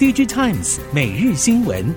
DigiTimes 每日新闻。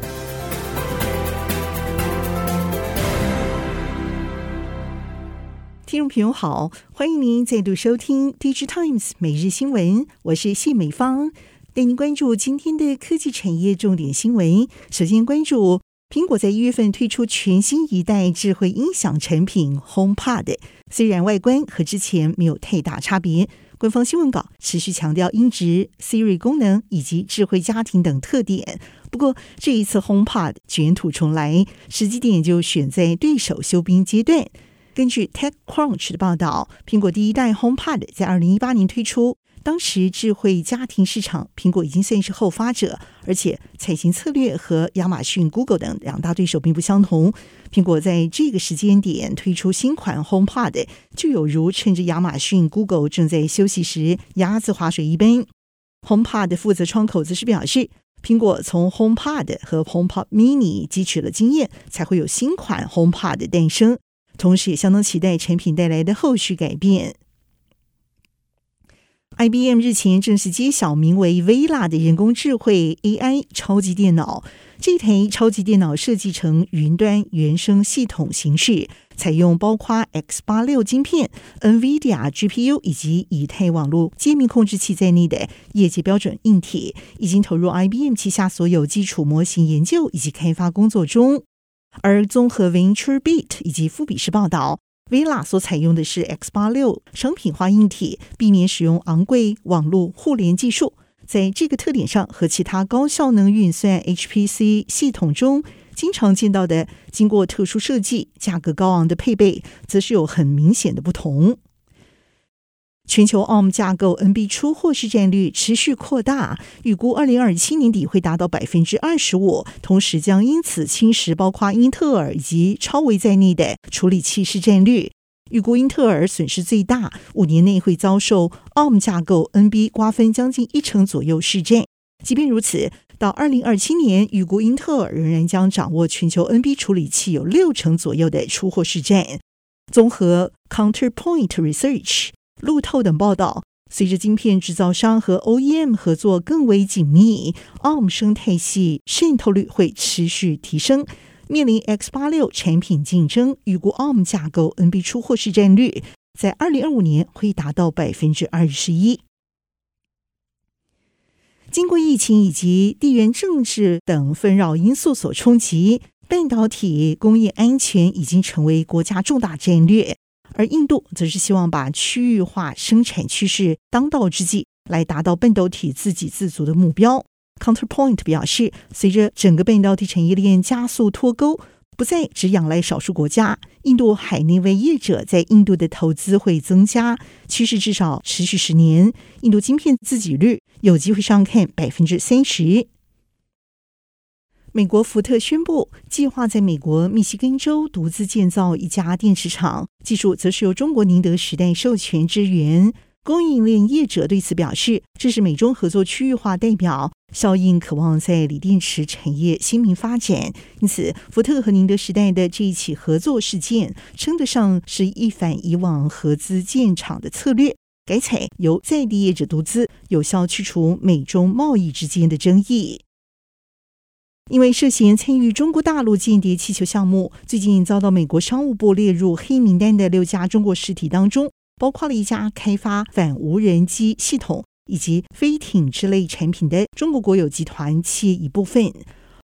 听众朋友好，欢迎您再度收听 DigiTimes 每日新闻，我是谢美芳，带您关注今天的科技产业重点新闻。首先关注。苹果在一月份推出全新一代智慧音响产品 HomePod，虽然外观和之前没有太大差别，官方新闻稿持续强调音质、Siri 功能以及智慧家庭等特点。不过这一次 HomePod 卷土重来，时机点就选在对手休兵阶段。根据 TechCrunch 的报道，苹果第一代 HomePod 在二零一八年推出。当时智慧家庭市场，苹果已经算是后发者，而且采行策略和亚马逊、Google 等两大对手并不相同。苹果在这个时间点推出新款 HomePod，就有如趁着亚马逊、Google 正在休息时鸭子划水一般。HomePod 负责窗口则是表示，苹果从 HomePod 和 HomePod Mini 汲取了经验，才会有新款 HomePod 的诞生。同时，也相当期待产品带来的后续改变。IBM 日前正式揭晓名为 Vela 的人工智慧 AI 超级电脑。这台超级电脑设计成云端原生系统形式，采用包括 X86 晶片、NVIDIA GPU 以及以太网络界面控制器在内的业界标准硬体，已经投入 IBM 旗下所有基础模型研究以及开发工作中。而综合 VentureBeat 以及富比士报道。Vela 所采用的是 X 八六商品化硬体，避免使用昂贵网络互联技术。在这个特点上，和其他高效能运算 HPC 系统中经常见到的经过特殊设计、价格高昂的配备，则是有很明显的不同。全球 ARM 架构 NB 出货市占率持续扩大，预估二零二七年底会达到百分之二十五，同时将因此侵蚀包括英特尔以及超微在内的处理器市占率。预估英特尔损失最大，五年内会遭受 ARM 架构 NB 瓜分将近一成左右市占。即便如此，到二零二七年，预估英特尔仍然将掌握全球 NB 处理器有六成左右的出货市占。综合 Counterpoint Research。路透等报道，随着晶片制造商和 OEM 合作更为紧密，ARM 生态系渗透率会持续提升。面临 X86 产品竞争，预估 ARM 架构 NB 出货市占率在二零二五年会达到百分之二十一。经过疫情以及地缘政治等纷扰因素所冲击，半导体工业安全已经成为国家重大战略。而印度则是希望把区域化生产趋势当道之际，来达到半导体自给自足的目标。Counterpoint 表示，随着整个半导体产业链加速脱钩，不再只仰赖少数国家，印度海内外业者在印度的投资会增加，趋势至少持续十年。印度晶片自给率有机会上看百分之三十。美国福特宣布，计划在美国密西根州独自建造一家电池厂，技术则是由中国宁德时代授权支援。供应链业者对此表示，这是美中合作区域化代表效应，渴望在锂电池产业新明发展。因此，福特和宁德时代的这一起合作事件，称得上是一反以往合资建厂的策略，改采由在地业者独资，有效去除美中贸易之间的争议。因为涉嫌参与中国大陆间谍气球项目，最近遭到美国商务部列入黑名单的六家中国实体当中，包括了一家开发反无人机系统以及飞艇之类产品的中国国有集团企业一部分。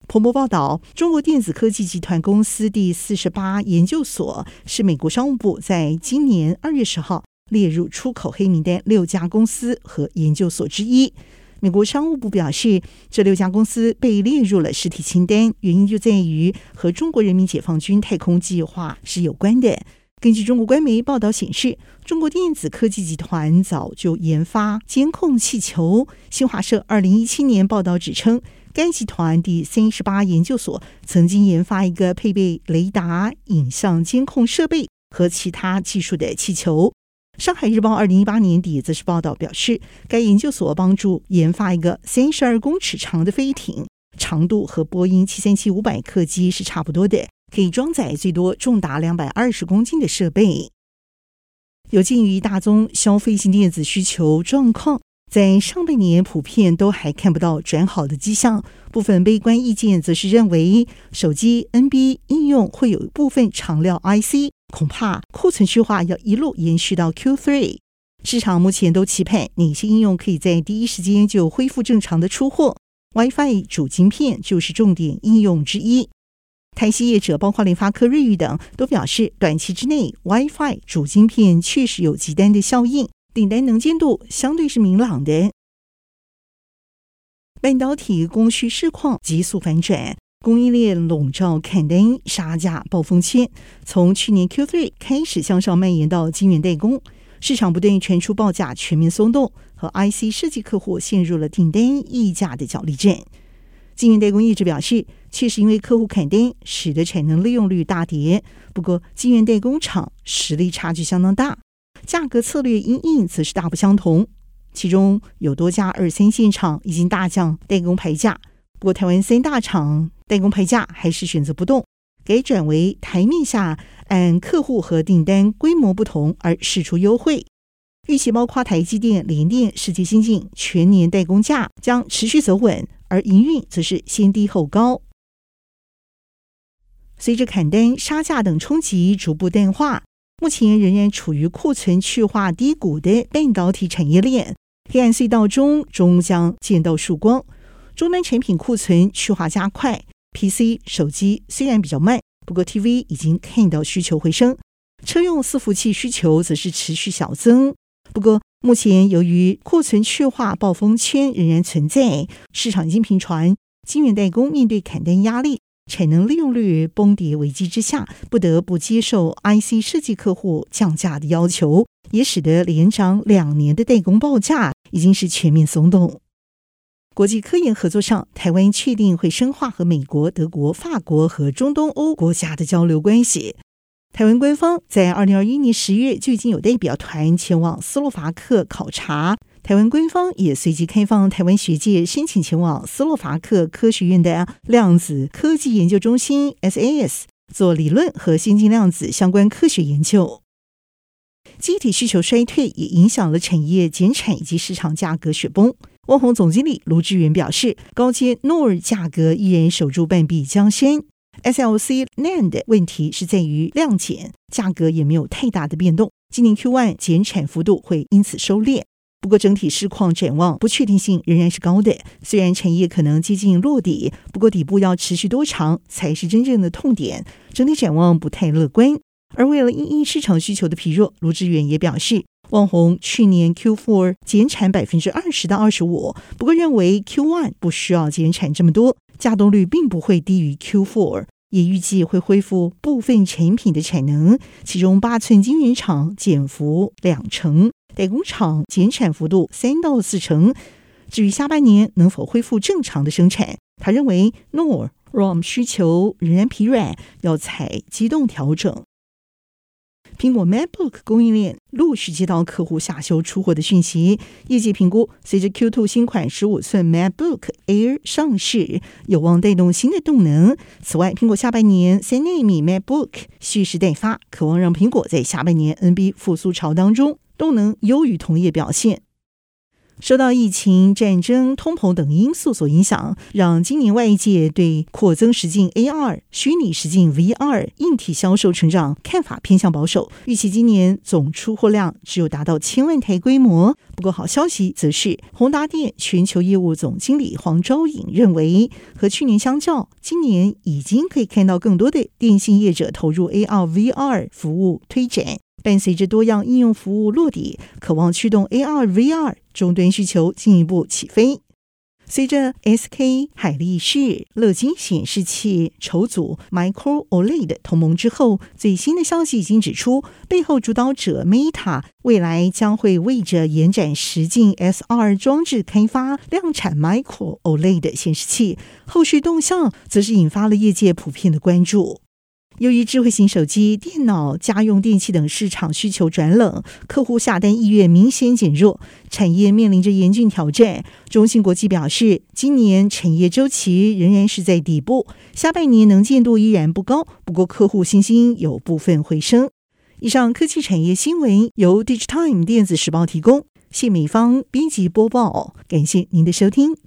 彭博报道，中国电子科技集团公司第四十八研究所是美国商务部在今年二月十号列入出口黑名单六家公司和研究所之一。美国商务部表示，这六家公司被列入了实体清单，原因就在于和中国人民解放军太空计划是有关的。根据中国官媒报道显示，中国电子科技集团早就研发监控气球。新华社二零一七年报道指称，该集团第三十八研究所曾经研发一个配备雷达、影像监控设备和其他技术的气球。上海日报二零一八年底则是报道表示，该研究所帮助研发一个三十二公尺长的飞艇，长度和波音七三七五百客机是差不多的，可以装载最多重达两百二十公斤的设备。有鉴于大宗消费性电子需求状况，在上半年普遍都还看不到转好的迹象。部分悲观意见则是认为，手机 NB 应用会有部分长料 IC，恐怕库存去化要一路延续到 Q3。市场目前都期盼哪些应用可以在第一时间就恢复正常的出货？WiFi 主晶片就是重点应用之一。台系业者包括联发科、瑞昱等都表示，短期之内 WiFi 主晶片确实有急单的效应，订单能见度相对是明朗的。半导体供需市况急速反转，供应链笼罩砍单杀价暴风圈，从去年 Q3 开始向上蔓延到晶圆代工，市场不断传出报价全面松动，和 IC 设计客户陷入了订单议价的角力战。晶圆代工一直表示，确实因为客户砍单，使得产能利用率大跌。不过，晶圆代工厂实力差距相当大，价格策略因应则是大不相同。其中有多家二三线厂已经大降代工牌价，不过台湾三大厂代工牌价还是选择不动，改转为台面下按客户和订单规模不同而释出优惠。预期包括台积电、联电、世界先进全年代工价将持续走稳。而营运则是先低后高。随着砍单、杀价等冲击逐步淡化，目前仍然处于库存去化低谷的半导体产业链，黑暗隧道中终将见到曙光。终端产品库存去化加快，PC、手机虽然比较慢，不过 TV 已经看到需求回升，车用伺服器需求则是持续小增。不过，目前由于库存去化暴风圈仍然存在，市场已经频传，晶圆代工面对砍单压力、产能利用率崩跌危机之下，不得不接受 IC 设计客户降价的要求，也使得连涨两年的代工报价已经是全面松动。国际科研合作上，台湾确定会深化和美国、德国、法国和中东欧国家的交流关系。台湾官方在二零二一年十月就已经有代表团前往斯洛伐克考察，台湾官方也随即开放台湾学界申请前往斯洛伐克科学院的量子科技研究中心 SAS 做理论和先进量子相关科学研究。机体需求衰退也影响了产业减产以及市场价格雪崩。旺宏总经理卢志远表示，高阶 NOR 价格依然守住半壁江山。SLC NAND 问题是在于量减，价格也没有太大的变动。今年 Q1 减产幅度会因此收敛，不过整体市况展望不确定性仍然是高的。虽然产业可能接近落底，不过底部要持续多长才是真正的痛点，整体展望不太乐观。而为了因应市场需求的疲弱，卢志远也表示，旺宏去年 Q4 减产百分之二十到二十五，不过认为 Q1 不需要减产这么多。稼动率并不会低于 Q4，也预计会恢复部分产品的产能，其中八寸晶圆厂减幅两成，代工厂减产幅度三到四成。至于下半年能否恢复正常的生产，他认为 NOR ROM 需求仍然疲软，要采机动调整。苹果 MacBook 供应链陆续接到客户下修出货的讯息，业界评估，随着 Q2 新款15寸 MacBook Air 上市，有望带动新的动能。此外，苹果下半年三纳米 MacBook 蓄势待发，渴望让苹果在下半年 NB 复苏潮当中，动能优于同业表现。受到疫情、战争、通膨等因素所影响，让今年外界对扩增实境 AR、虚拟实境 VR 硬体销售成长看法偏向保守，预期今年总出货量只有达到千万台规模。不过好消息则是，宏达电全球业务总经理黄昭颖认为，和去年相较，今年已经可以看到更多的电信业者投入 AR、VR 服务推展。伴随着多样应用服务落地，渴望驱动 AR、VR 终端需求进一步起飞。随着 SK 海力士、乐金显示器筹组 Micro OLED 同盟之后，最新的消息已经指出，背后主导者 Meta 未来将会为着延展实境 SR 装置开发量产 Micro OLED 显示器，后续动向则是引发了业界普遍的关注。由于智慧型手机、电脑、家用电器等市场需求转冷，客户下单意愿明显减弱，产业面临着严峻挑战。中芯国际表示，今年产业周期仍然是在底部，下半年能见度依然不高，不过客户信心有部分回升。以上科技产业新闻由 Digitime 电子时报提供。谢美芳编辑播报，感谢您的收听。